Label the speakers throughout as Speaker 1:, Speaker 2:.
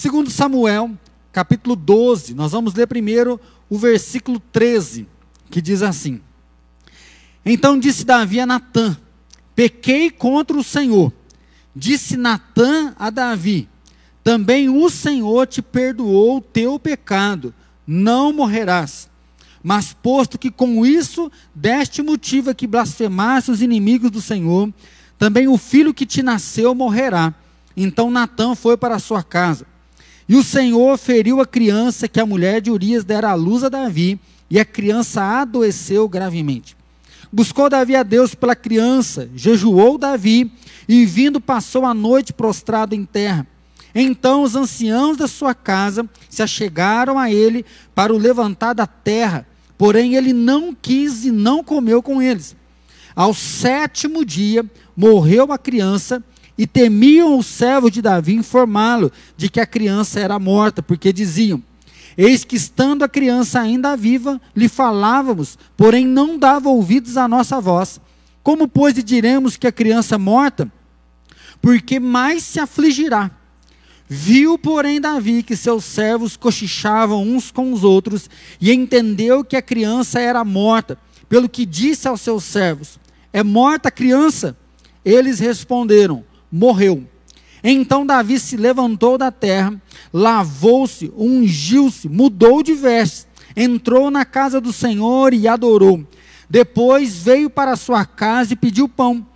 Speaker 1: Segundo Samuel, capítulo 12, nós vamos ler primeiro o versículo 13, que diz assim: Então disse Davi a Natã: Pequei contra o Senhor. Disse Natã a Davi: Também o Senhor te perdoou o teu pecado, não morrerás. Mas posto que com isso deste motivo a que blasfemasse os inimigos do Senhor, também o filho que te nasceu morrerá. Então Natã foi para sua casa. E o Senhor feriu a criança que a mulher de Urias dera à luz a Davi, e a criança adoeceu gravemente. Buscou Davi a Deus pela criança, jejuou Davi, e vindo passou a noite prostrado em terra. Então os anciãos da sua casa se achegaram a ele para o levantar da terra, porém ele não quis e não comeu com eles. Ao sétimo dia morreu a criança, e temiam os servos de Davi informá-lo de que a criança era morta, porque diziam: Eis que estando a criança ainda viva, lhe falávamos, porém não dava ouvidos à nossa voz. Como, pois, lhe diremos que a criança é morta? Porque mais se afligirá. Viu, porém, Davi que seus servos cochichavam uns com os outros, e entendeu que a criança era morta, pelo que disse aos seus servos: É morta a criança? Eles responderam: morreu. Então Davi se levantou da terra, lavou-se, ungiu-se, mudou de vestes, entrou na casa do Senhor e adorou. Depois veio para sua casa e pediu pão.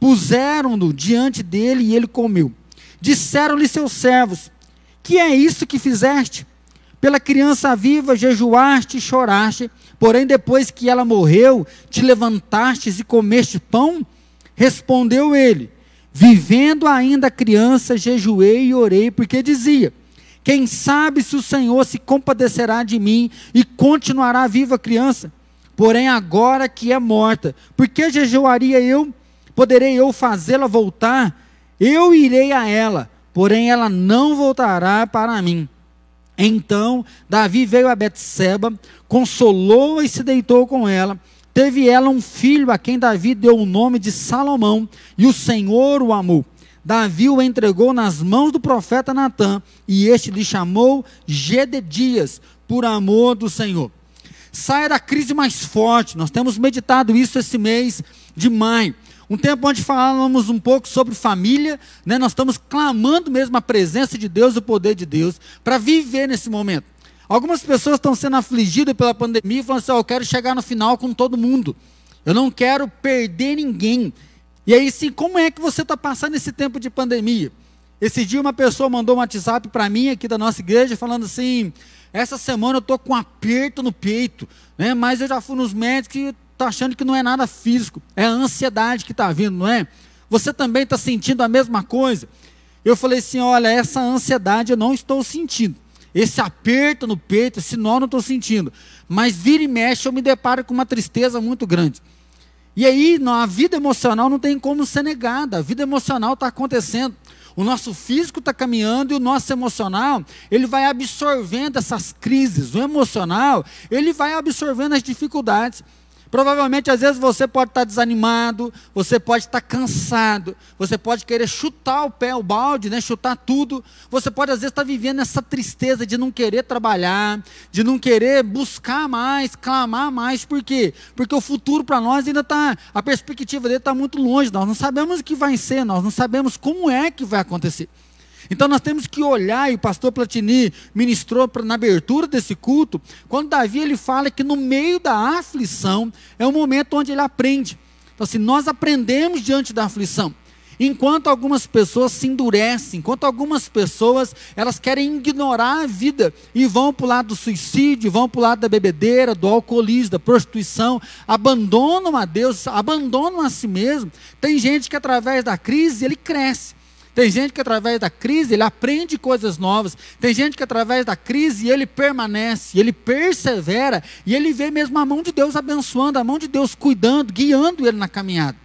Speaker 1: Puseram-no diante dele e ele comeu. Disseram-lhe seus servos: Que é isso que fizeste? Pela criança viva jejuaste e choraste, porém depois que ela morreu, te levantastes e comeste pão? Respondeu ele: Vivendo ainda criança, jejuei e orei, porque dizia: Quem sabe se o Senhor se compadecerá de mim e continuará viva a criança? Porém, agora que é morta, por que jejuaria eu? Poderei eu fazê-la voltar? Eu irei a ela, porém ela não voltará para mim. Então Davi veio a Betseba, consolou-a e se deitou com ela. Teve ela um filho a quem Davi deu o nome de Salomão, e o Senhor o amou. Davi o entregou nas mãos do profeta Natã, e este lhe chamou Gededias, por amor do Senhor. Saia da crise mais forte, nós temos meditado isso esse mês de maio. Um tempo onde falamos um pouco sobre família, né? nós estamos clamando mesmo a presença de Deus, o poder de Deus, para viver nesse momento. Algumas pessoas estão sendo afligidas pela pandemia e falando assim: oh, eu quero chegar no final com todo mundo. Eu não quero perder ninguém. E aí, sim, como é que você está passando esse tempo de pandemia? Esse dia uma pessoa mandou um WhatsApp para mim aqui da nossa igreja falando assim: essa semana eu estou com um aperto no peito, né? mas eu já fui nos médicos e estou achando que não é nada físico, é a ansiedade que está vindo, não é? Você também está sentindo a mesma coisa? Eu falei assim: olha, essa ansiedade eu não estou sentindo. Esse aperto no peito, esse nó não estou sentindo. Mas vira e mexe, eu me deparo com uma tristeza muito grande. E aí, a vida emocional não tem como ser negada. A vida emocional está acontecendo. O nosso físico está caminhando e o nosso emocional, ele vai absorvendo essas crises. O emocional, ele vai absorvendo as dificuldades. Provavelmente, às vezes, você pode estar desanimado, você pode estar cansado, você pode querer chutar o pé, o balde, né, chutar tudo. Você pode, às vezes, estar vivendo essa tristeza de não querer trabalhar, de não querer buscar mais, clamar mais. Por quê? Porque o futuro para nós ainda está, a perspectiva dele está muito longe. Nós não sabemos o que vai ser, nós não sabemos como é que vai acontecer. Então nós temos que olhar, e o pastor Platini ministrou na abertura desse culto, quando Davi ele fala que no meio da aflição é o momento onde ele aprende. Então, assim, nós aprendemos diante da aflição. Enquanto algumas pessoas se endurecem, enquanto algumas pessoas elas querem ignorar a vida e vão para o lado do suicídio, vão para o lado da bebedeira, do alcoolismo, da prostituição, abandonam a Deus, abandonam a si mesmo. Tem gente que através da crise ele cresce. Tem gente que através da crise ele aprende coisas novas. Tem gente que através da crise ele permanece, ele persevera e ele vê mesmo a mão de Deus abençoando, a mão de Deus cuidando, guiando ele na caminhada.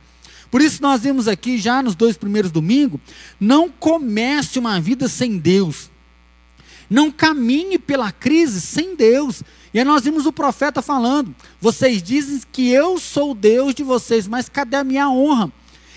Speaker 1: Por isso nós vimos aqui já nos dois primeiros domingos, não comece uma vida sem Deus. Não caminhe pela crise sem Deus. E aí nós vimos o profeta falando: vocês dizem que eu sou Deus de vocês, mas cadê a minha honra?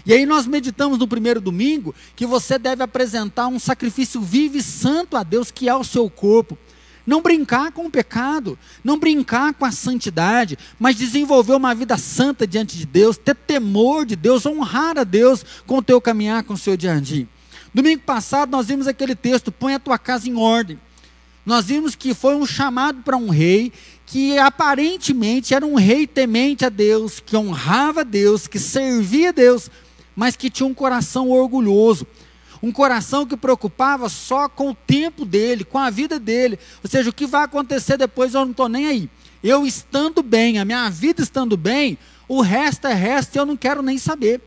Speaker 1: E aí nós meditamos no primeiro domingo que você deve apresentar um sacrifício vivo e santo a Deus, que é o seu corpo. Não brincar com o pecado, não brincar com a santidade, mas desenvolver uma vida santa diante de Deus, ter temor de Deus, honrar a Deus com o teu caminhar, com o seu dia a dia. Domingo passado nós vimos aquele texto, põe a tua casa em ordem. Nós vimos que foi um chamado para um rei que aparentemente era um rei temente a Deus, que honrava a Deus, que servia a Deus, mas que tinha um coração orgulhoso. Um coração que preocupava só com o tempo dele, com a vida dele. Ou seja, o que vai acontecer depois eu não estou nem aí. Eu estando bem, a minha vida estando bem, o resto é resto e eu não quero nem saber.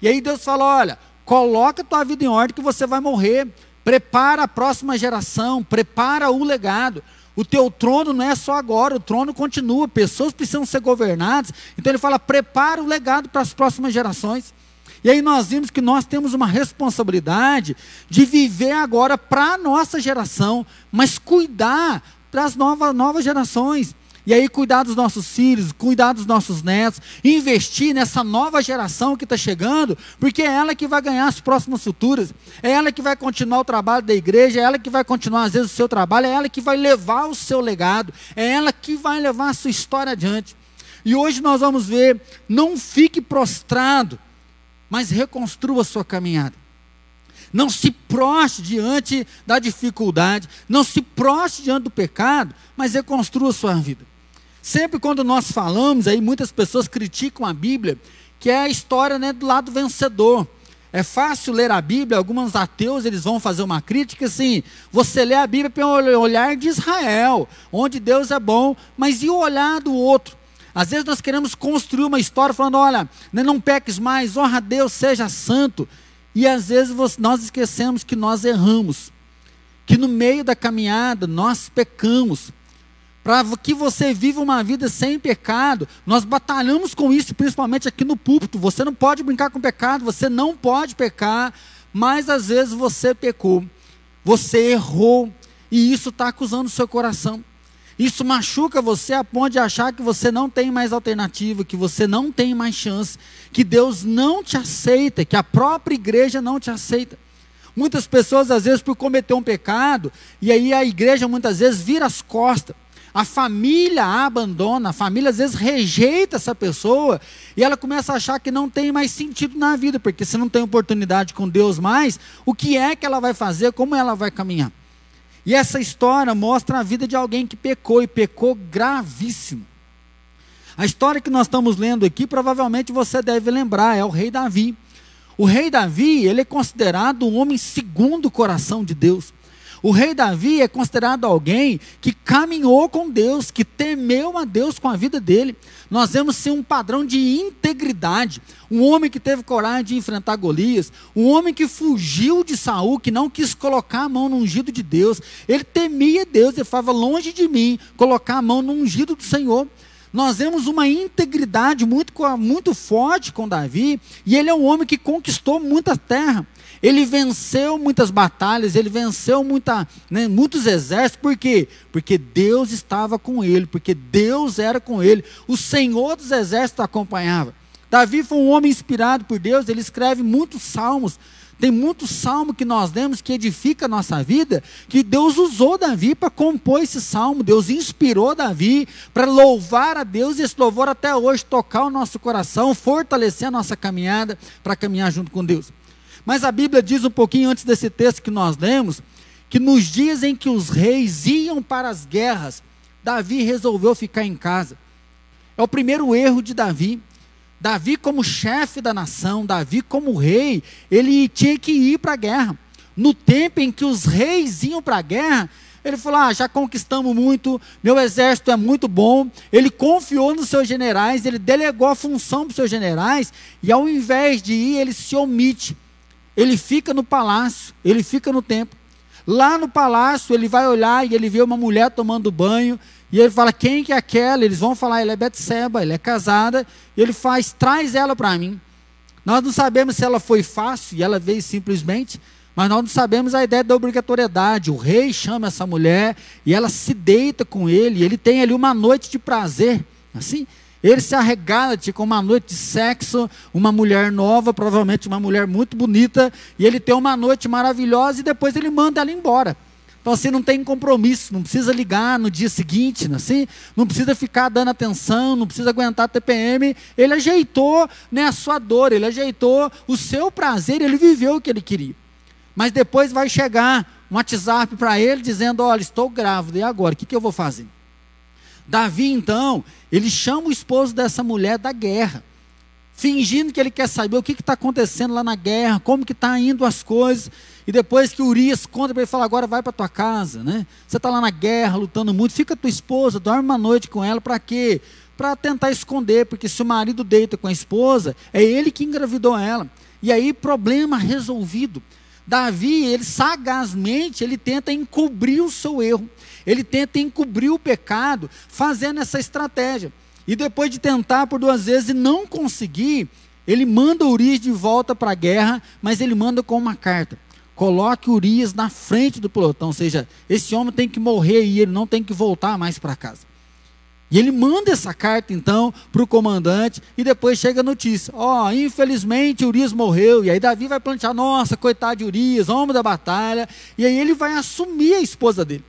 Speaker 1: E aí Deus fala: olha, coloca a tua vida em ordem que você vai morrer. Prepara a próxima geração, prepara o legado. O teu trono não é só agora, o trono continua, pessoas precisam ser governadas. Então ele fala: prepara o legado para as próximas gerações. E aí nós vimos que nós temos uma responsabilidade de viver agora para a nossa geração, mas cuidar para as novas, novas gerações. E aí cuidar dos nossos filhos, cuidar dos nossos netos, investir nessa nova geração que está chegando, porque é ela que vai ganhar as próximas futuras, é ela que vai continuar o trabalho da igreja, é ela que vai continuar às vezes o seu trabalho, é ela que vai levar o seu legado, é ela que vai levar a sua história adiante. E hoje nós vamos ver, não fique prostrado, mas reconstrua sua caminhada. Não se proste diante da dificuldade, não se proste diante do pecado, mas reconstrua a sua vida. Sempre quando nós falamos, aí muitas pessoas criticam a Bíblia, que é a história né, do lado vencedor. É fácil ler a Bíblia, alguns ateus eles vão fazer uma crítica assim, você lê a Bíblia pelo olhar de Israel, onde Deus é bom, mas e o olhar do outro? Às vezes nós queremos construir uma história falando: olha, né, não peques mais, honra a Deus, seja santo. E às vezes nós esquecemos que nós erramos, que no meio da caminhada nós pecamos. Para que você viva uma vida sem pecado, nós batalhamos com isso, principalmente aqui no púlpito. Você não pode brincar com pecado, você não pode pecar, mas às vezes você pecou, você errou, e isso está acusando o seu coração. Isso machuca você a ponto de achar que você não tem mais alternativa, que você não tem mais chance, que Deus não te aceita, que a própria igreja não te aceita. Muitas pessoas, às vezes, por cometer um pecado, e aí a igreja muitas vezes vira as costas. A família a abandona, a família às vezes rejeita essa pessoa e ela começa a achar que não tem mais sentido na vida, porque se não tem oportunidade com Deus mais, o que é que ela vai fazer, como ela vai caminhar? E essa história mostra a vida de alguém que pecou e pecou gravíssimo. A história que nós estamos lendo aqui, provavelmente você deve lembrar, é o rei Davi. O rei Davi, ele é considerado um homem segundo o coração de Deus. O rei Davi é considerado alguém que caminhou com Deus, que temeu a Deus com a vida dele. Nós vemos sim um padrão de integridade, um homem que teve coragem de enfrentar Golias, um homem que fugiu de Saul, que não quis colocar a mão no ungido de Deus. Ele temia Deus, ele falava longe de mim colocar a mão no ungido do Senhor. Nós vemos uma integridade muito, muito forte com Davi, e ele é um homem que conquistou muita terra. Ele venceu muitas batalhas, ele venceu muita, né, muitos exércitos, por quê? Porque Deus estava com ele, porque Deus era com ele, o Senhor dos exércitos acompanhava. Davi foi um homem inspirado por Deus, ele escreve muitos salmos, tem muitos salmos que nós lemos que edifica a nossa vida, que Deus usou Davi para compor esse salmo, Deus inspirou Davi para louvar a Deus e esse louvor até hoje tocar o nosso coração, fortalecer a nossa caminhada para caminhar junto com Deus. Mas a Bíblia diz um pouquinho antes desse texto que nós lemos, que nos dias em que os reis iam para as guerras, Davi resolveu ficar em casa. É o primeiro erro de Davi. Davi, como chefe da nação, Davi, como rei, ele tinha que ir para a guerra. No tempo em que os reis iam para a guerra, ele falou: Ah, já conquistamos muito, meu exército é muito bom. Ele confiou nos seus generais, ele delegou a função para os seus generais, e ao invés de ir, ele se omite ele fica no palácio, ele fica no templo. Lá no palácio, ele vai olhar e ele vê uma mulher tomando banho, e ele fala: Quem que é aquela? Eles vão falar: Ela é Betseba, ela é casada. E ele faz: Traz ela para mim. Nós não sabemos se ela foi fácil e ela veio simplesmente, mas nós não sabemos a ideia da obrigatoriedade. O rei chama essa mulher e ela se deita com ele, e ele tem ali uma noite de prazer. Assim, Ele se arregala com uma noite de sexo, uma mulher nova, provavelmente uma mulher muito bonita, e ele tem uma noite maravilhosa e depois ele manda ela embora. Então assim não tem compromisso, não precisa ligar no dia seguinte, assim, não precisa ficar dando atenção, não precisa aguentar TPM. Ele ajeitou né, a sua dor, ele ajeitou o seu prazer, ele viveu o que ele queria. Mas depois vai chegar um WhatsApp para ele dizendo: Olha, estou grávida, e agora? O que, que eu vou fazer? Davi, então, ele chama o esposo dessa mulher da guerra fingindo que ele quer saber o que está acontecendo lá na guerra, como que está indo as coisas. E depois que Urias conta para ele, fala, agora vai para tua casa, né? Você está lá na guerra, lutando muito, fica tua esposa, dorme uma noite com ela, para quê? Para tentar esconder, porque se o marido deita com a esposa, é ele que engravidou ela. E aí, problema resolvido. Davi, ele sagazmente, ele tenta encobrir o seu erro. Ele tenta encobrir o pecado, fazendo essa estratégia. E depois de tentar por duas vezes e não conseguir, ele manda Urias de volta para a guerra, mas ele manda com uma carta. Coloque Urias na frente do pelotão, ou seja, esse homem tem que morrer e ele não tem que voltar mais para casa. E ele manda essa carta então para o comandante e depois chega a notícia: ó, oh, infelizmente Urias morreu. E aí Davi vai plantear: nossa, coitado de Urias, homem da batalha. E aí ele vai assumir a esposa dele.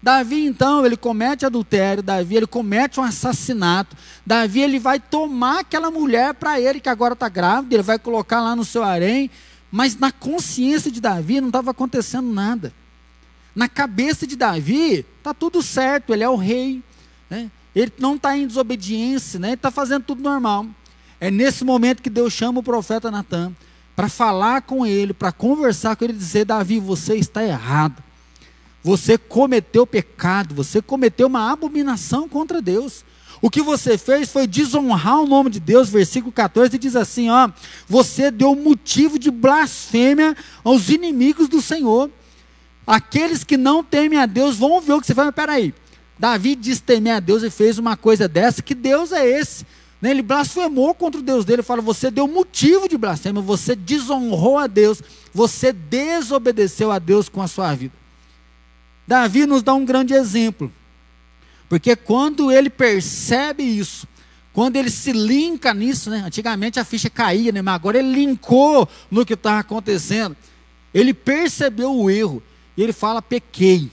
Speaker 1: Davi então, ele comete adultério, Davi ele comete um assassinato, Davi ele vai tomar aquela mulher para ele que agora está grávida, ele vai colocar lá no seu harém, mas na consciência de Davi não estava acontecendo nada. Na cabeça de Davi está tudo certo, ele é o rei, né? ele não está em desobediência, né? ele está fazendo tudo normal. É nesse momento que Deus chama o profeta Natan para falar com ele, para conversar com ele e dizer: Davi, você está errado. Você cometeu pecado, você cometeu uma abominação contra Deus. O que você fez foi desonrar o nome de Deus, versículo 14 diz assim: ó, você deu motivo de blasfêmia aos inimigos do Senhor. Aqueles que não temem a Deus vão ver o que você faz. Mas peraí, Davi diz temer a Deus e fez uma coisa dessa, que Deus é esse? Né? Ele blasfemou contra o Deus dele, fala: você deu motivo de blasfêmia, você desonrou a Deus, você desobedeceu a Deus com a sua vida. Davi nos dá um grande exemplo. Porque quando ele percebe isso, quando ele se linka nisso, né? Antigamente a ficha caía, né? Mas agora ele linkou no que estava acontecendo. Ele percebeu o erro. E ele fala: pequei.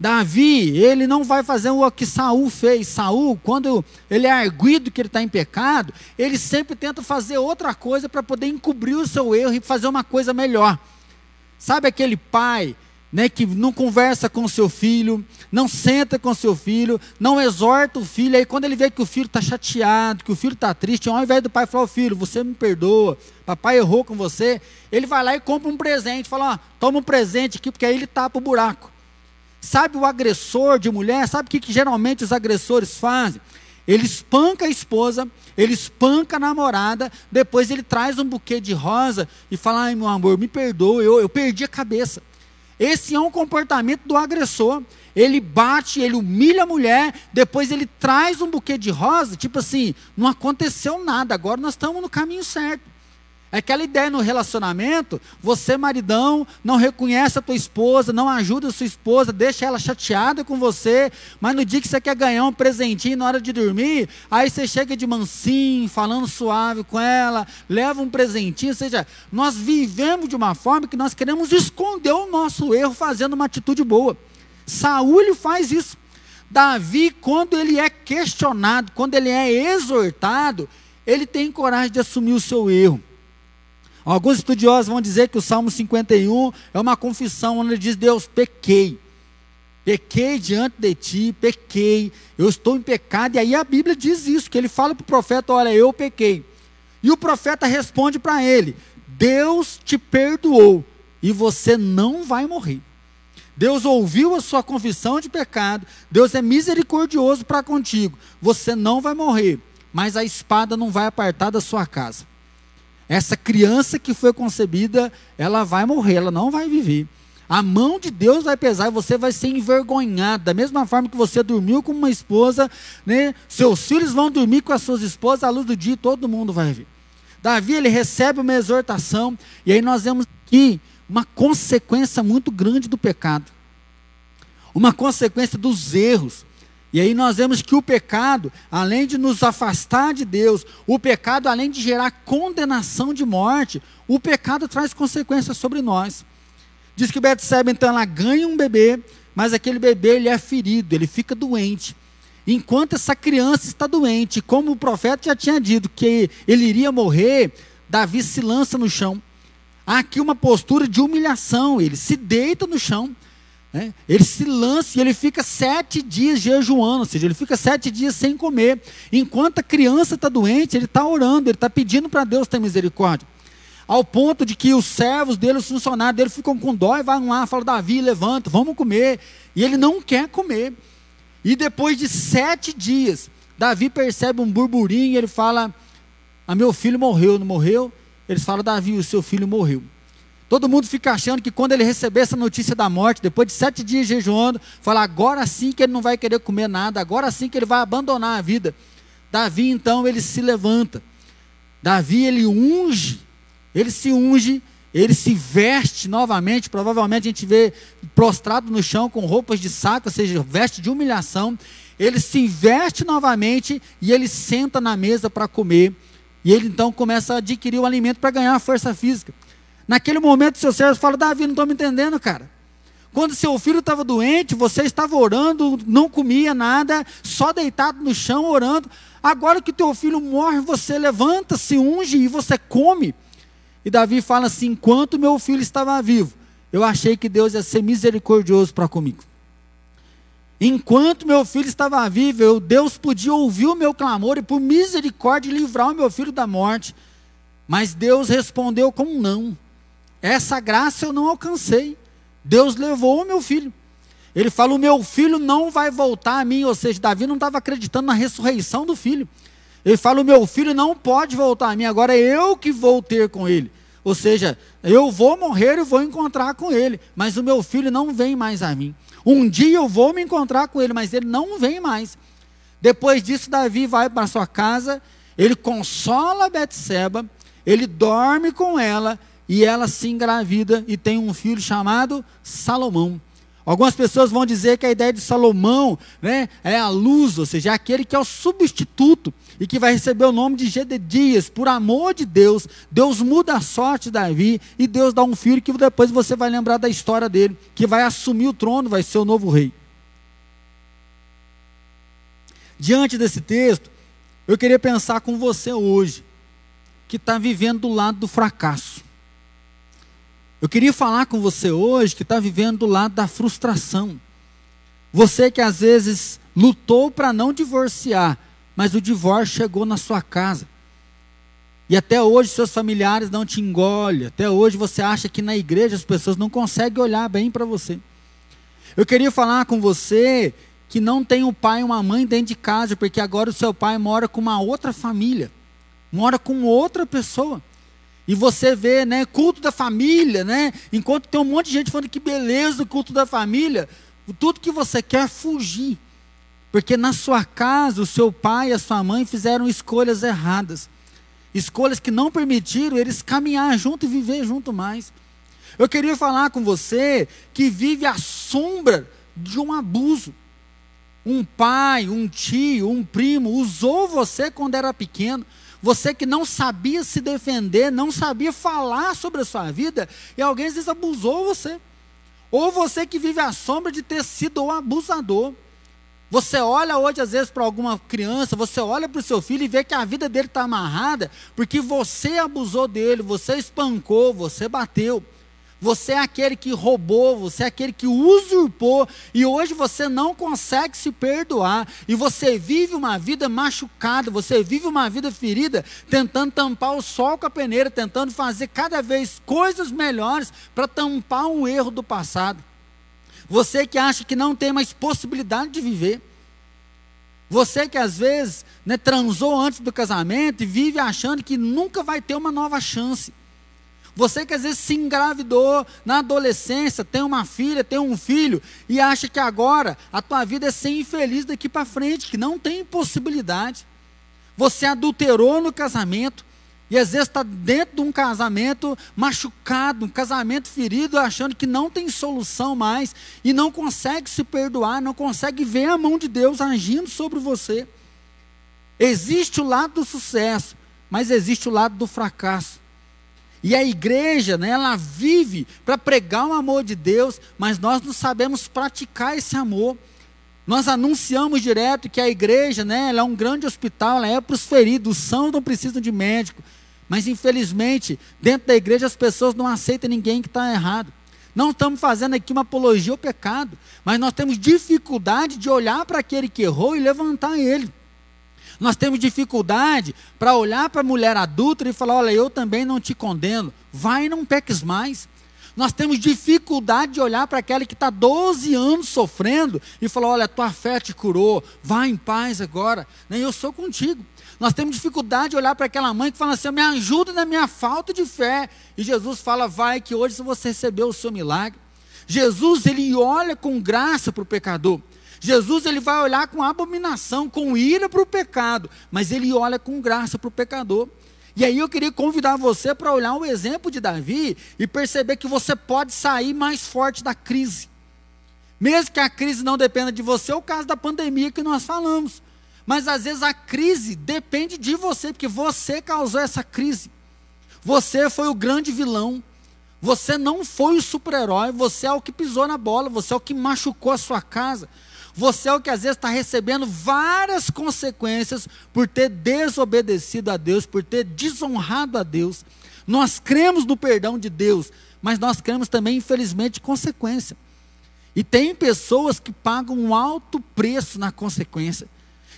Speaker 1: Davi, ele não vai fazer o que Saul fez. Saul, quando ele é arguido que ele está em pecado, ele sempre tenta fazer outra coisa para poder encobrir o seu erro e fazer uma coisa melhor. Sabe aquele pai né, que não conversa com seu filho, não senta com seu filho, não exorta o filho, aí quando ele vê que o filho está chateado, que o filho está triste, ao invés do pai falar, filho, você me perdoa, papai errou com você, ele vai lá e compra um presente, fala, ó, toma um presente aqui, porque aí ele tapa o buraco. Sabe o agressor de mulher, sabe o que, que geralmente os agressores fazem? Ele espanca a esposa, ele espanca a namorada, depois ele traz um buquê de rosa e fala, ai meu amor, me perdoa, eu, eu perdi a cabeça. Esse é um comportamento do agressor. Ele bate, ele humilha a mulher, depois ele traz um buquê de rosa, tipo assim, não aconteceu nada, agora nós estamos no caminho certo. É aquela ideia no relacionamento, você maridão não reconhece a tua esposa, não ajuda a sua esposa, deixa ela chateada com você, mas no dia que você quer ganhar um presentinho na hora de dormir, aí você chega de mansinho, falando suave com ela, leva um presentinho, ou seja, nós vivemos de uma forma que nós queremos esconder o nosso erro fazendo uma atitude boa. Saúl faz isso. Davi, quando ele é questionado, quando ele é exortado, ele tem coragem de assumir o seu erro. Alguns estudiosos vão dizer que o Salmo 51 é uma confissão onde ele diz: Deus, pequei. Pequei diante de ti, pequei, eu estou em pecado. E aí a Bíblia diz isso, que ele fala para o profeta: Olha, eu pequei. E o profeta responde para ele: Deus te perdoou e você não vai morrer. Deus ouviu a sua confissão de pecado, Deus é misericordioso para contigo. Você não vai morrer, mas a espada não vai apartar da sua casa. Essa criança que foi concebida, ela vai morrer, ela não vai viver. A mão de Deus vai pesar e você vai ser envergonhado. Da mesma forma que você dormiu com uma esposa, né? seus filhos vão dormir com as suas esposas à luz do dia todo mundo vai ver. Davi, ele recebe uma exortação, e aí nós vemos aqui uma consequência muito grande do pecado. Uma consequência dos erros. E aí nós vemos que o pecado, além de nos afastar de Deus, o pecado, além de gerar condenação de morte, o pecado traz consequências sobre nós. Diz que Betseba, então, ela ganha um bebê, mas aquele bebê ele é ferido, ele fica doente. Enquanto essa criança está doente, como o profeta já tinha dito que ele iria morrer, Davi se lança no chão. Há aqui uma postura de humilhação, ele se deita no chão né? Ele se lança e ele fica sete dias jejuando, ou seja, ele fica sete dias sem comer. Enquanto a criança está doente, ele está orando, ele está pedindo para Deus ter misericórdia. Ao ponto de que os servos dele, os funcionários dele, ficam com dó e vão lá, falam, Davi, levanta, vamos comer. E ele não quer comer. E depois de sete dias, Davi percebe um burburinho e ele fala: ah, meu filho morreu, não morreu? Eles falam, Davi, o seu filho morreu. Todo mundo fica achando que quando ele receber essa notícia da morte, depois de sete dias jejuando, fala agora sim que ele não vai querer comer nada, agora sim que ele vai abandonar a vida. Davi então ele se levanta. Davi ele unge, ele se unge, ele se veste novamente. Provavelmente a gente vê prostrado no chão com roupas de saco, ou seja, veste de humilhação. Ele se veste novamente e ele senta na mesa para comer. E ele então começa a adquirir o alimento para ganhar força física. Naquele momento, seu servo fala: Davi, não estou me entendendo, cara. Quando seu filho estava doente, você estava orando, não comia nada, só deitado no chão orando. Agora que teu filho morre, você levanta, se unge e você come. E Davi fala assim: enquanto meu filho estava vivo, eu achei que Deus ia ser misericordioso para comigo. Enquanto meu filho estava vivo, eu, Deus podia ouvir o meu clamor e, por misericórdia, livrar o meu filho da morte. Mas Deus respondeu com um não. Essa graça eu não alcancei. Deus levou o meu filho. Ele fala: o meu filho não vai voltar a mim. Ou seja, Davi não estava acreditando na ressurreição do filho. Ele fala: o meu filho não pode voltar a mim, agora é eu que vou ter com ele. Ou seja, eu vou morrer e vou encontrar com ele, mas o meu filho não vem mais a mim. Um dia eu vou me encontrar com ele, mas ele não vem mais. Depois disso, Davi vai para sua casa, ele consola Betseba, ele dorme com ela, e ela se engravida e tem um filho chamado Salomão. Algumas pessoas vão dizer que a ideia de Salomão né, é a luz, ou seja, é aquele que é o substituto e que vai receber o nome de Gededias, por amor de Deus. Deus muda a sorte de Davi e Deus dá um filho que depois você vai lembrar da história dele, que vai assumir o trono, vai ser o novo rei. Diante desse texto, eu queria pensar com você hoje, que está vivendo do lado do fracasso. Eu queria falar com você hoje que está vivendo do lado da frustração. Você que às vezes lutou para não divorciar, mas o divórcio chegou na sua casa. E até hoje seus familiares não te engolem. Até hoje você acha que na igreja as pessoas não conseguem olhar bem para você. Eu queria falar com você que não tem um pai e uma mãe dentro de casa, porque agora o seu pai mora com uma outra família, mora com outra pessoa. E você vê, né, culto da família, né? Enquanto tem um monte de gente falando que beleza o culto da família, tudo que você quer é fugir. Porque na sua casa, o seu pai e a sua mãe fizeram escolhas erradas. Escolhas que não permitiram eles caminhar junto e viver junto mais. Eu queria falar com você que vive à sombra de um abuso. Um pai, um tio, um primo usou você quando era pequeno você que não sabia se defender, não sabia falar sobre a sua vida, e alguém às vezes abusou você. Ou você que vive à sombra de ter sido o abusador. Você olha hoje, às vezes, para alguma criança, você olha para o seu filho e vê que a vida dele está amarrada, porque você abusou dele, você espancou, você bateu. Você é aquele que roubou, você é aquele que usurpou, e hoje você não consegue se perdoar, e você vive uma vida machucada, você vive uma vida ferida, tentando tampar o sol com a peneira, tentando fazer cada vez coisas melhores para tampar um erro do passado. Você que acha que não tem mais possibilidade de viver. Você que às vezes né, transou antes do casamento e vive achando que nunca vai ter uma nova chance. Você que às vezes se engravidou na adolescência, tem uma filha, tem um filho, e acha que agora a tua vida é ser infeliz daqui para frente, que não tem possibilidade. Você adulterou no casamento, E às vezes está dentro de um casamento machucado, um casamento ferido, achando que não tem solução mais e não consegue se perdoar, não consegue ver a mão de Deus agindo sobre você. Existe o lado do sucesso, mas existe o lado do fracasso. E a igreja, né, ela vive para pregar o amor de Deus, mas nós não sabemos praticar esse amor. Nós anunciamos direto que a igreja, né, ela é um grande hospital, ela é para os feridos, os não precisam de médico. Mas infelizmente, dentro da igreja as pessoas não aceitam ninguém que está errado. Não estamos fazendo aqui uma apologia ao pecado, mas nós temos dificuldade de olhar para aquele que errou e levantar ele. Nós temos dificuldade para olhar para a mulher adulta e falar: olha, eu também não te condeno, vai e não peques mais. Nós temos dificuldade de olhar para aquela que está 12 anos sofrendo e falar: olha, tua fé te curou, vai em paz agora, eu sou contigo. Nós temos dificuldade de olhar para aquela mãe que fala assim: me ajuda na minha falta de fé. E Jesus fala: vai, que hoje você recebeu o seu milagre. Jesus, ele olha com graça para o pecador. Jesus, ele vai olhar com abominação, com ira para o pecado, mas ele olha com graça para o pecador. E aí eu queria convidar você para olhar o exemplo de Davi e perceber que você pode sair mais forte da crise. Mesmo que a crise não dependa de você, é o caso da pandemia que nós falamos. Mas às vezes a crise depende de você, porque você causou essa crise. Você foi o grande vilão. Você não foi o super-herói, você é o que pisou na bola, você é o que machucou a sua casa. Você é o que às vezes está recebendo várias consequências por ter desobedecido a Deus, por ter desonrado a Deus. Nós cremos no perdão de Deus, mas nós cremos também, infelizmente, consequência. E tem pessoas que pagam um alto preço na consequência.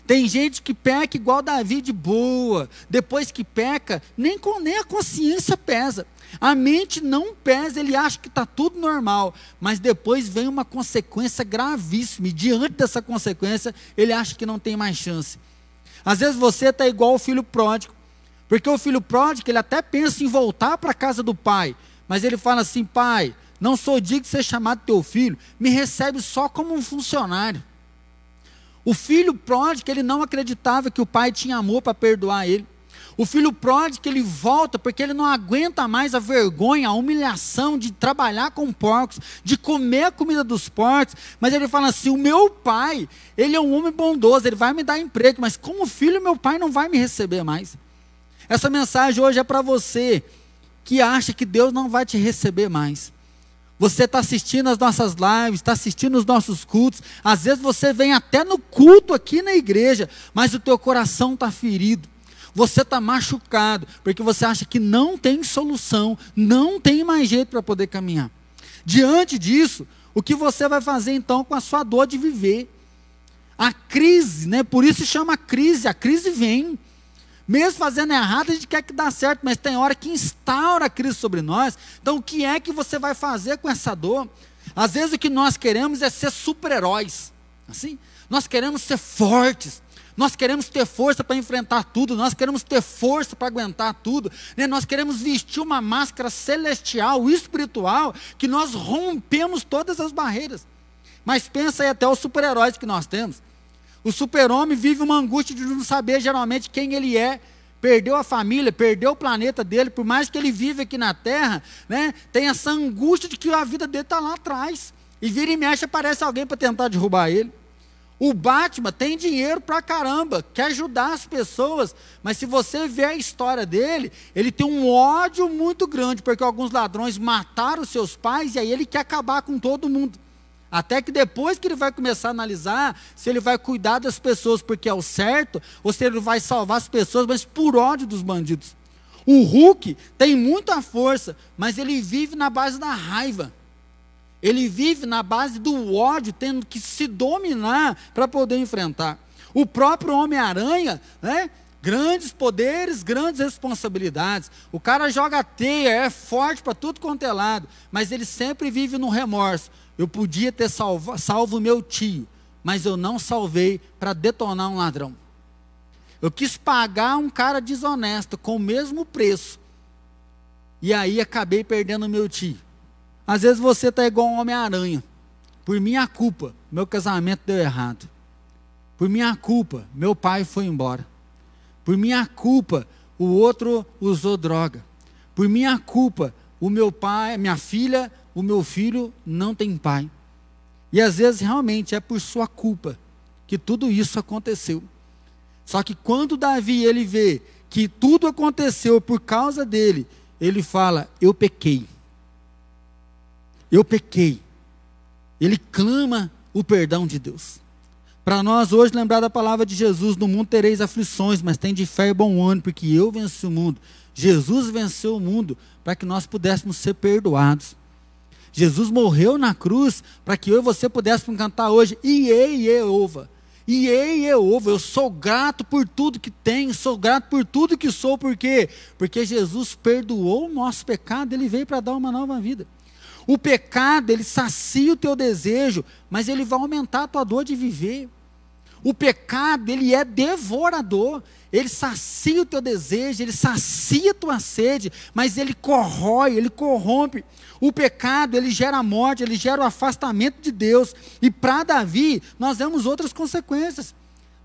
Speaker 1: Tem gente que peca igual Davi de boa, depois que peca, nem, com, nem a consciência pesa. A mente não pesa, ele acha que está tudo normal, mas depois vem uma consequência gravíssima, e diante dessa consequência, ele acha que não tem mais chance. Às vezes você está igual o filho pródigo, porque o filho pródigo, ele até pensa em voltar para a casa do pai, mas ele fala assim: pai, não sou digno de ser chamado teu filho, me recebe só como um funcionário. O filho pródigo, ele não acreditava que o pai tinha amor para perdoar ele. O filho pródigo, ele volta porque ele não aguenta mais a vergonha, a humilhação de trabalhar com porcos, de comer a comida dos porcos. Mas ele fala assim: o meu pai, ele é um homem bondoso, ele vai me dar emprego, mas como filho, meu pai não vai me receber mais. Essa mensagem hoje é para você que acha que Deus não vai te receber mais. Você está assistindo as nossas lives, está assistindo os nossos cultos. Às vezes você vem até no culto aqui na igreja, mas o teu coração está ferido. Você está machucado, porque você acha que não tem solução, não tem mais jeito para poder caminhar. Diante disso, o que você vai fazer então com a sua dor de viver? A crise, né? Por isso chama crise. A crise vem. Mesmo fazendo errado, a gente quer que dá certo, mas tem hora que instaura a crise sobre nós. Então, o que é que você vai fazer com essa dor? Às vezes o que nós queremos é ser super-heróis. Assim, nós queremos ser fortes. Nós queremos ter força para enfrentar tudo, nós queremos ter força para aguentar tudo, né? nós queremos vestir uma máscara celestial, espiritual, que nós rompemos todas as barreiras. Mas pensa aí até os super-heróis que nós temos. O super-homem vive uma angústia de não saber geralmente quem ele é, perdeu a família, perdeu o planeta dele, por mais que ele vive aqui na Terra, né, tem essa angústia de que a vida dele está lá atrás. E vira e mexe, aparece alguém para tentar derrubar ele. O Batman tem dinheiro pra caramba, quer ajudar as pessoas, mas se você ver a história dele, ele tem um ódio muito grande, porque alguns ladrões mataram seus pais e aí ele quer acabar com todo mundo. Até que depois que ele vai começar a analisar se ele vai cuidar das pessoas porque é o certo, ou se ele vai salvar as pessoas, mas por ódio dos bandidos. O Hulk tem muita força, mas ele vive na base da raiva. Ele vive na base do ódio, tendo que se dominar para poder enfrentar. O próprio Homem-Aranha, né? Grandes poderes, grandes responsabilidades. O cara joga teia, é forte para tudo quanto é lado, mas ele sempre vive no remorso. Eu podia ter salvo, salvo meu tio, mas eu não salvei para detonar um ladrão. Eu quis pagar um cara desonesto com o mesmo preço. E aí acabei perdendo meu tio. Às vezes você está igual um Homem-Aranha. Por minha culpa, meu casamento deu errado. Por minha culpa, meu pai foi embora. Por minha culpa, o outro usou droga. Por minha culpa, o meu pai, minha filha, o meu filho não tem pai. E às vezes realmente é por sua culpa que tudo isso aconteceu. Só que quando Davi ele vê que tudo aconteceu por causa dele, ele fala: "Eu pequei". Eu pequei. Ele clama o perdão de Deus. Para nós hoje lembrar da palavra de Jesus, no mundo tereis aflições, mas tem de fé e bom ânimo, porque eu venci o mundo. Jesus venceu o mundo para que nós pudéssemos ser perdoados. Jesus morreu na cruz para que eu e você pudéssemos cantar hoje, Iê, Iê, Ova. Iê, Iê, Ova. Eu sou grato por tudo que tenho, sou grato por tudo que sou, por quê? Porque Jesus perdoou o nosso pecado, ele veio para dar uma nova vida. O pecado, ele sacia o teu desejo, mas ele vai aumentar a tua dor de viver. O pecado, ele é devorador. Ele sacia o teu desejo, ele sacia a tua sede, mas ele corrói, ele corrompe. O pecado, ele gera a morte, ele gera o afastamento de Deus. E para Davi, nós vemos outras consequências.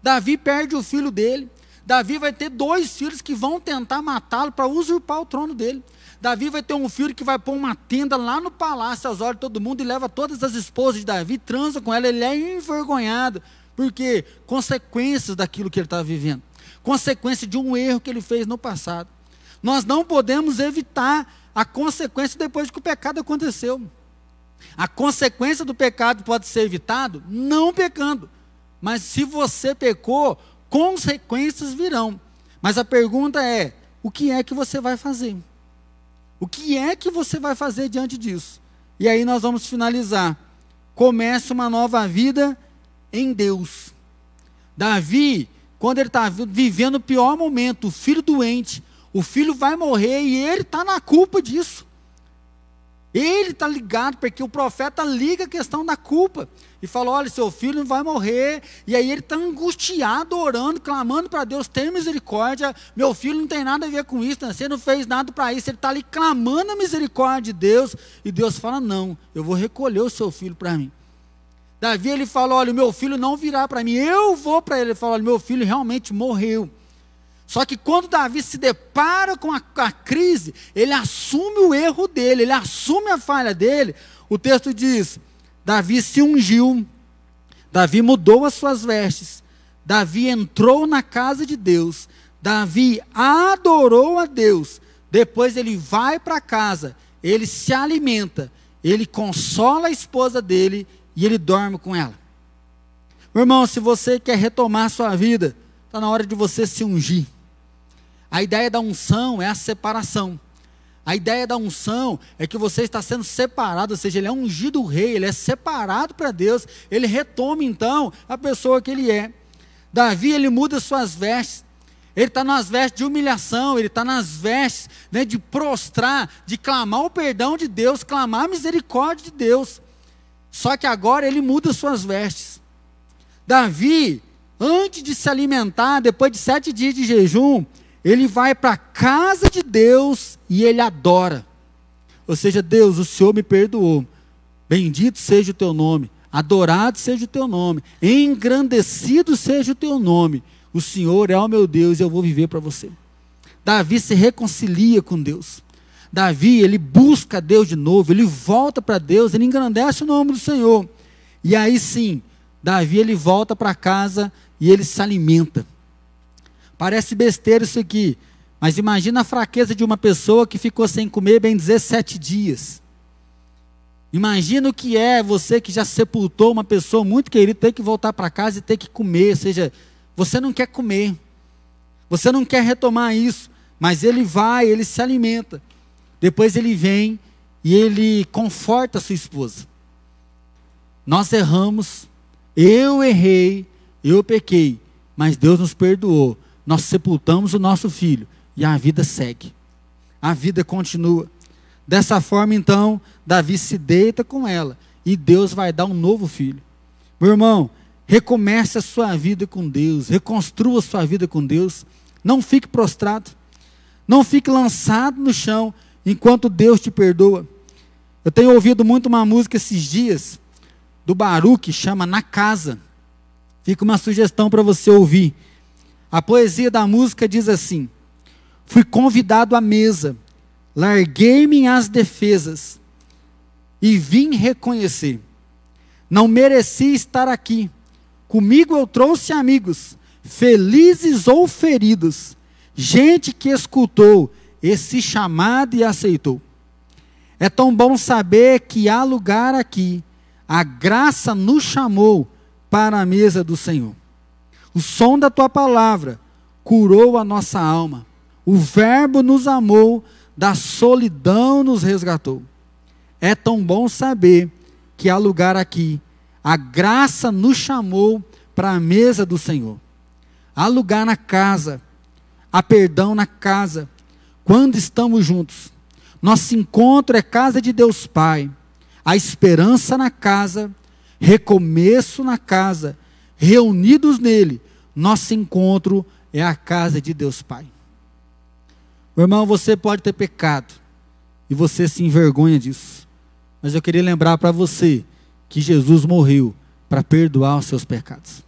Speaker 1: Davi perde o filho dele. Davi vai ter dois filhos que vão tentar matá-lo para usurpar o trono dele. Davi vai ter um filho que vai pôr uma tenda lá no palácio aos olhos de todo mundo e leva todas as esposas de Davi, transa com ela, ele é envergonhado. Por quê? Consequências daquilo que ele está vivendo. Consequência de um erro que ele fez no passado. Nós não podemos evitar a consequência depois que o pecado aconteceu. A consequência do pecado pode ser evitado não pecando. Mas se você pecou, consequências virão. Mas a pergunta é: o que é que você vai fazer? O que é que você vai fazer diante disso? E aí nós vamos finalizar. Comece uma nova vida em Deus. Davi, quando ele está vivendo o pior momento, o filho doente, o filho vai morrer e ele está na culpa disso. Ele está ligado, porque o profeta liga a questão da culpa. E fala: olha, seu filho vai morrer. E aí ele está angustiado, orando, clamando para Deus: tem misericórdia. Meu filho não tem nada a ver com isso. Você não fez nada para isso. Ele está ali clamando a misericórdia de Deus. E Deus fala: não, eu vou recolher o seu filho para mim. Davi ele fala: olha, meu filho não virá para mim. Eu vou para ele. Ele fala: olha, meu filho realmente morreu. Só que quando Davi se depara com a, a, crise, ele assume o erro dele, ele assume a falha dele. O texto diz: Davi se ungiu, Davi mudou as suas vestes, Davi entrou na casa de Deus, Davi adorou a Deus. Depois ele vai para casa, ele se alimenta, ele consola a esposa dele e ele dorme com ela. Meu irmão, se você quer retomar sua vida, está na hora de você se ungir. A ideia da unção é a separação. A ideia da unção é que você está sendo separado, ou seja, ele é ungido rei, ele é separado para Deus, ele retoma então a pessoa que ele é. Davi, ele muda suas vestes, ele está nas vestes de humilhação, ele está nas vestes né, de prostrar, de clamar o perdão de Deus, clamar a misericórdia de Deus. Só que agora ele muda suas vestes. Davi, antes de se alimentar, depois de sete dias de jejum, ele vai para a casa de Deus e ele adora. Ou seja, Deus, o Senhor me perdoou. Bendito seja o teu nome, adorado seja o teu nome, engrandecido seja o teu nome. O Senhor é o meu Deus e eu vou viver para você. Davi se reconcilia com Deus. Davi, ele busca Deus de novo, ele volta para Deus, ele engrandece o nome do Senhor. E aí sim, Davi ele volta para casa e ele se alimenta. Parece besteira isso aqui, mas imagina a fraqueza de uma pessoa que ficou sem comer bem 17 dias. Imagina o que é você que já sepultou uma pessoa muito querida, ter que voltar para casa e ter que comer. Ou seja, você não quer comer, você não quer retomar isso, mas ele vai, ele se alimenta. Depois ele vem e ele conforta a sua esposa. Nós erramos, eu errei, eu pequei, mas Deus nos perdoou nós sepultamos o nosso filho e a vida segue. A vida continua. Dessa forma, então, Davi se deita com ela e Deus vai dar um novo filho. Meu irmão, recomece a sua vida com Deus, reconstrua a sua vida com Deus. Não fique prostrado, não fique lançado no chão enquanto Deus te perdoa. Eu tenho ouvido muito uma música esses dias do Baruch, chama Na Casa. Fica uma sugestão para você ouvir. A poesia da música diz assim: fui convidado à mesa, larguei minhas defesas e vim reconhecer. Não mereci estar aqui. Comigo eu trouxe amigos, felizes ou feridos, gente que escutou esse chamado e aceitou. É tão bom saber que há lugar aqui. A graça nos chamou para a mesa do Senhor. O som da tua palavra curou a nossa alma. O Verbo nos amou, da solidão nos resgatou. É tão bom saber que há lugar aqui. A graça nos chamou para a mesa do Senhor. Há lugar na casa, há perdão na casa, quando estamos juntos. Nosso encontro é casa de Deus Pai. Há esperança na casa, recomeço na casa, reunidos nele, nosso encontro é a casa de Deus Pai. Meu irmão, você pode ter pecado e você se envergonha disso. Mas eu queria lembrar para você que Jesus morreu para perdoar os seus pecados.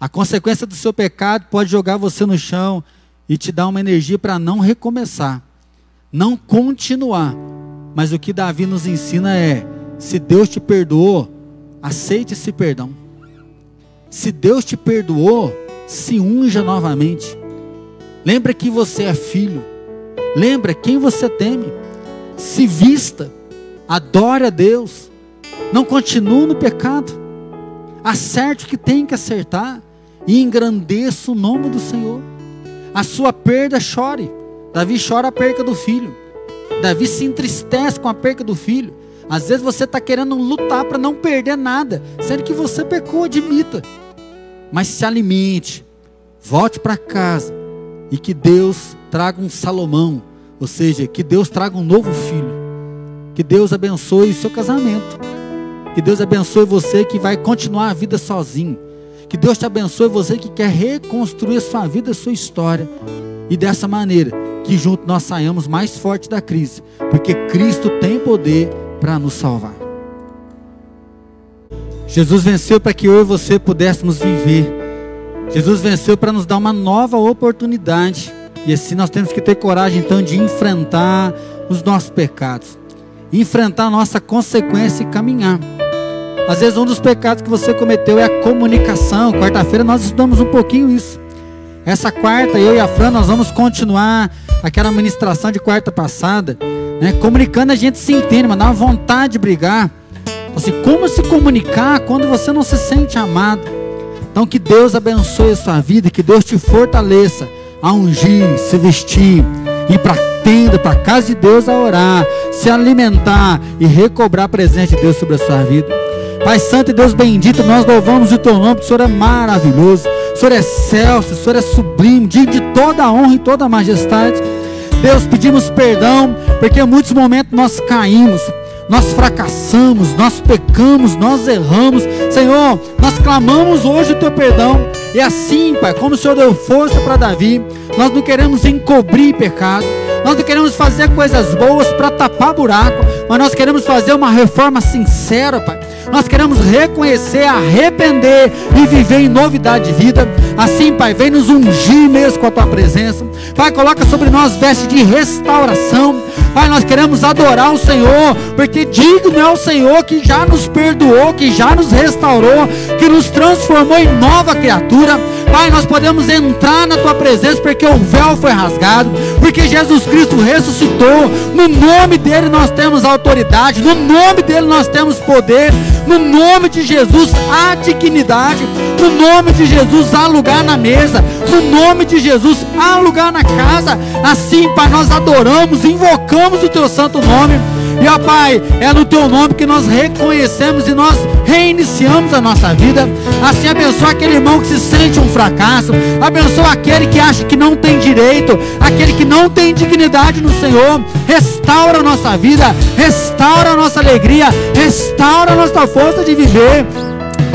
Speaker 1: A consequência do seu pecado pode jogar você no chão e te dar uma energia para não recomeçar, não continuar. Mas o que Davi nos ensina é: se Deus te perdoou, aceite esse perdão. Se Deus te perdoou, se unja novamente. Lembra que você é filho. Lembra quem você teme. Se vista. Adore a Deus. Não continue no pecado. Acerte o que tem que acertar. E engrandeça o nome do Senhor. A sua perda chore. Davi chora a perca do filho. Davi se entristece com a perca do filho. Às vezes você está querendo lutar para não perder nada, sendo que você pecou, admita mas se alimente, volte para casa e que Deus traga um Salomão, ou seja, que Deus traga um novo filho, que Deus abençoe o seu casamento, que Deus abençoe você que vai continuar a vida sozinho, que Deus te abençoe você que quer reconstruir a sua vida, a sua história, e dessa maneira que junto nós saiamos mais forte da crise, porque Cristo tem poder para nos salvar. Jesus venceu para que eu e você pudéssemos viver. Jesus venceu para nos dar uma nova oportunidade. E assim nós temos que ter coragem então de enfrentar os nossos pecados, enfrentar a nossa consequência e caminhar. Às vezes um dos pecados que você cometeu é a comunicação. Quarta-feira nós estudamos um pouquinho isso. Essa quarta, eu e a Fran, nós vamos continuar aquela ministração de quarta passada, né? Comunicando a gente se entende, mas dá uma vontade de brigar. Assim, como se comunicar quando você não se sente amado? Então, que Deus abençoe a sua vida, que Deus te fortaleça a ungir, se vestir, ir para a tenda, para a casa de Deus a orar, se alimentar e recobrar a presença de Deus sobre a sua vida. Pai Santo e Deus bendito, nós louvamos o teu nome, o Senhor é maravilhoso, o Senhor é excelso, o Senhor é sublime, digno de toda a honra e toda a majestade. Deus, pedimos perdão, porque em muitos momentos nós caímos, nós fracassamos, nós pecamos, nós erramos. Senhor, nós clamamos hoje o teu perdão. E assim, Pai, como o Senhor deu força para Davi, nós não queremos encobrir pecado, nós não queremos fazer coisas boas para tapar buraco, mas nós queremos fazer uma reforma sincera, Pai. Nós queremos reconhecer, arrepender e viver em novidade de vida. Assim, Pai, vem nos ungir mesmo com a tua presença. Pai, coloca sobre nós veste de restauração. Pai, nós queremos adorar o Senhor, porque digno é o Senhor que já nos perdoou, que já nos restaurou, que nos transformou em nova criatura. Pai, nós podemos entrar na tua presença porque o véu foi rasgado, porque Jesus Cristo ressuscitou. No nome dele nós temos autoridade, no nome dele nós temos poder. No nome de Jesus há dignidade. No nome de Jesus há lugar na mesa. No nome de Jesus há lugar na casa. Assim, Pai, nós adoramos, invocamos o teu santo nome. E ó Pai, é no teu nome que nós reconhecemos e nós reiniciamos a nossa vida. Assim abençoa aquele irmão que se sente um fracasso. Abençoa aquele que acha que não tem direito, aquele que não tem dignidade no Senhor. Restaura a nossa vida, restaura a nossa alegria, restaura a nossa força de viver.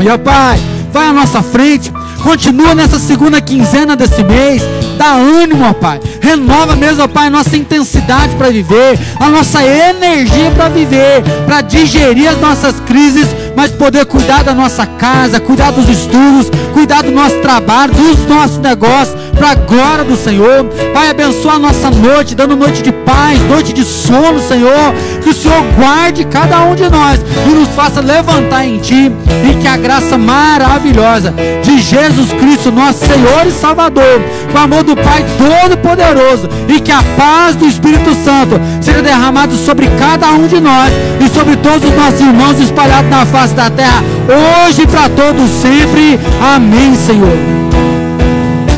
Speaker 1: E ó Pai, vai à nossa frente. Continua nessa segunda quinzena desse mês. Dá ânimo, ó Pai. Renova mesmo, ó Pai, a nossa intensidade para viver, a nossa energia para viver, para digerir as nossas crises, mas poder cuidar da nossa casa, cuidar dos estudos, cuidar do nosso trabalho, dos nossos negócios, para a glória do Senhor. Pai, abençoa a nossa noite, dando noite de paz, noite de sono, Senhor. Que o Senhor guarde cada um de nós e nos faça levantar em Ti. E que a graça maravilhosa de Jesus Cristo, nosso Senhor e Salvador, com o amor do Pai Todo-Poderoso e que a paz do Espírito Santo seja derramado sobre cada um de nós e sobre todos os nossos irmãos espalhados na face da terra, hoje e para todos sempre. Amém, Senhor.